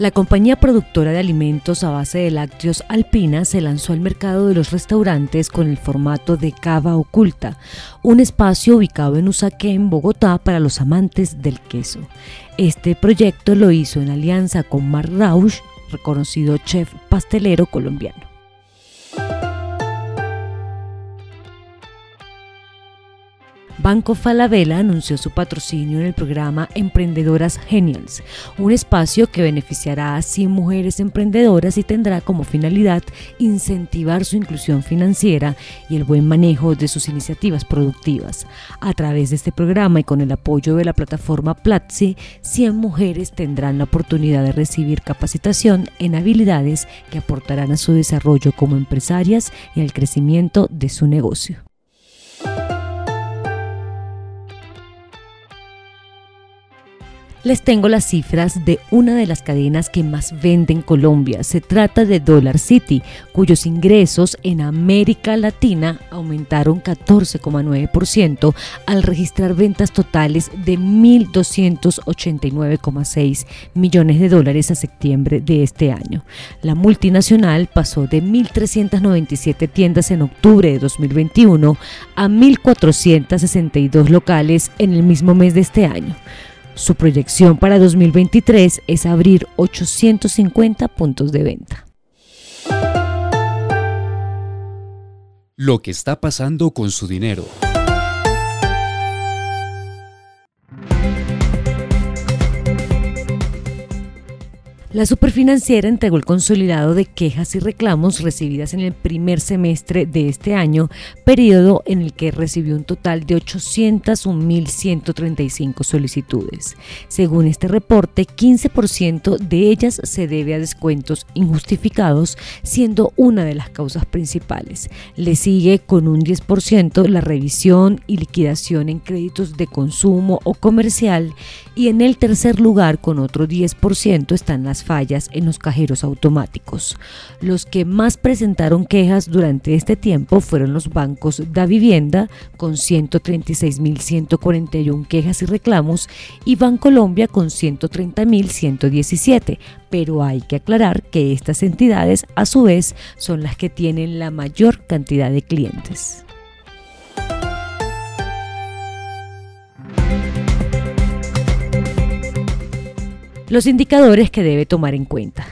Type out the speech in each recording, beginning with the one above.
La compañía productora de alimentos a base de lácteos Alpina se lanzó al mercado de los restaurantes con el formato de cava oculta, un espacio ubicado en Usaquén, Bogotá, para los amantes del queso. Este proyecto lo hizo en alianza con Mark Rausch, reconocido chef pastelero colombiano. Banco Falabella anunció su patrocinio en el programa Emprendedoras Genials, un espacio que beneficiará a 100 mujeres emprendedoras y tendrá como finalidad incentivar su inclusión financiera y el buen manejo de sus iniciativas productivas. A través de este programa y con el apoyo de la plataforma Platzi, 100 mujeres tendrán la oportunidad de recibir capacitación en habilidades que aportarán a su desarrollo como empresarias y al crecimiento de su negocio. Les tengo las cifras de una de las cadenas que más vende en Colombia. Se trata de Dollar City, cuyos ingresos en América Latina aumentaron 14,9% al registrar ventas totales de 1.289,6 millones de dólares a septiembre de este año. La multinacional pasó de 1.397 tiendas en octubre de 2021 a 1.462 locales en el mismo mes de este año. Su proyección para 2023 es abrir 850 puntos de venta. Lo que está pasando con su dinero. La superfinanciera entregó el consolidado de quejas y reclamos recibidas en el primer semestre de este año, periodo en el que recibió un total de 801.135 solicitudes. Según este reporte, 15% de ellas se debe a descuentos injustificados, siendo una de las causas principales. Le sigue con un 10% la revisión y liquidación en créditos de consumo o comercial y en el tercer lugar con otro 10% están las fallas en los cajeros automáticos. Los que más presentaron quejas durante este tiempo fueron los bancos da vivienda con 136.141 quejas y reclamos y Bancolombia con 130.117, pero hay que aclarar que estas entidades a su vez son las que tienen la mayor cantidad de clientes. Los indicadores que debe tomar en cuenta.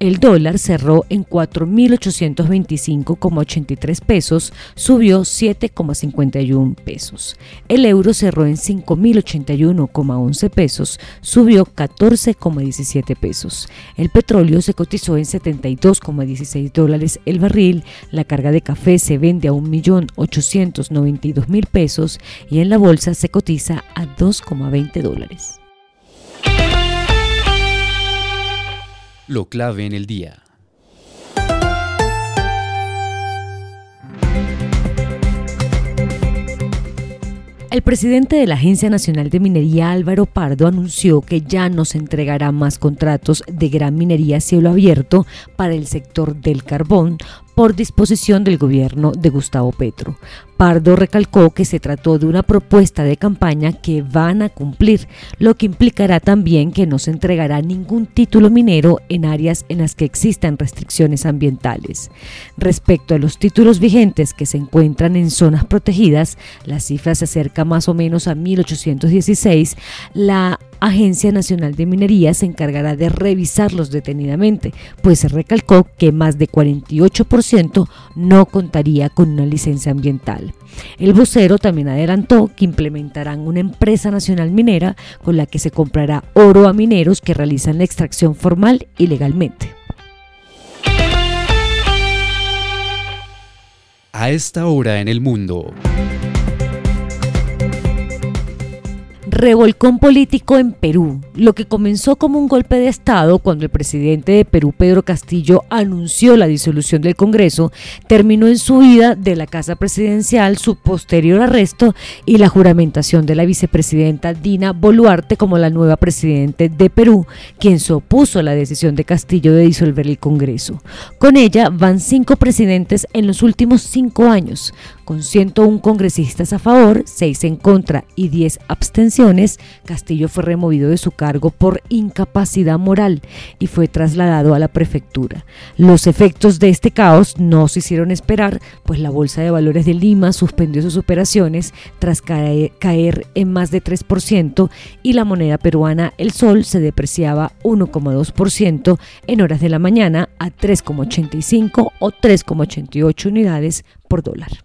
El dólar cerró en 4.825,83 pesos, subió 7,51 pesos. El euro cerró en 5.081,11 pesos, subió 14,17 pesos. El petróleo se cotizó en 72,16 dólares el barril. La carga de café se vende a 1.892.000 pesos y en la bolsa se cotiza a 2,20 dólares. Lo clave en el día. El presidente de la Agencia Nacional de Minería, Álvaro Pardo, anunció que ya no se entregará más contratos de gran minería a cielo abierto para el sector del carbón por disposición del gobierno de Gustavo Petro. Pardo recalcó que se trató de una propuesta de campaña que van a cumplir, lo que implicará también que no se entregará ningún título minero en áreas en las que existan restricciones ambientales. Respecto a los títulos vigentes que se encuentran en zonas protegidas, la cifra se acerca más o menos a 1816, la Agencia Nacional de Minería se encargará de revisarlos detenidamente, pues se recalcó que más de 48% no contaría con una licencia ambiental. El vocero también adelantó que implementarán una empresa nacional minera con la que se comprará oro a mineros que realizan la extracción formal y legalmente. A esta hora en el mundo. Revolcón político en Perú. Lo que comenzó como un golpe de Estado cuando el presidente de Perú, Pedro Castillo, anunció la disolución del Congreso, terminó en su huida de la Casa Presidencial, su posterior arresto y la juramentación de la vicepresidenta Dina Boluarte como la nueva presidente de Perú, quien se opuso a la decisión de Castillo de disolver el Congreso. Con ella van cinco presidentes en los últimos cinco años, con 101 congresistas a favor, 6 en contra y 10 abstenciones, Castillo fue removido de su cargo por incapacidad moral y fue trasladado a la prefectura. Los efectos de este caos no se hicieron esperar, pues la Bolsa de Valores de Lima suspendió sus operaciones tras caer en más de 3% y la moneda peruana, el sol, se depreciaba 1,2% en horas de la mañana a 3,85 o 3,88 unidades por dólar.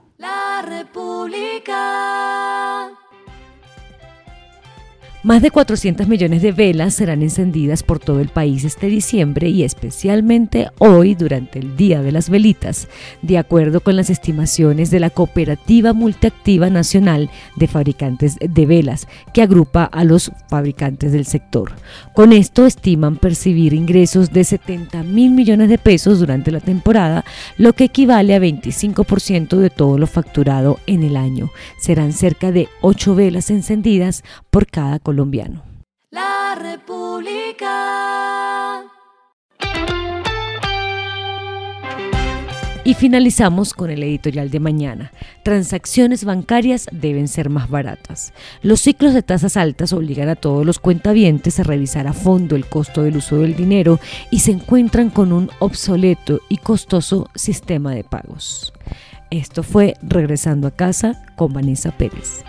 Más de 400 millones de velas serán encendidas por todo el país este diciembre y especialmente hoy durante el Día de las Velitas, de acuerdo con las estimaciones de la Cooperativa Multiactiva Nacional de Fabricantes de Velas, que agrupa a los fabricantes del sector. Con esto estiman percibir ingresos de 70 mil millones de pesos durante la temporada, lo que equivale a 25% de todo lo facturado en el año. Serán cerca de 8 velas encendidas por cada colombiano. La República. Y finalizamos con el editorial de mañana. Transacciones bancarias deben ser más baratas. Los ciclos de tasas altas obligan a todos los cuentavientes a revisar a fondo el costo del uso del dinero y se encuentran con un obsoleto y costoso sistema de pagos. Esto fue Regresando a casa con Vanessa Pérez.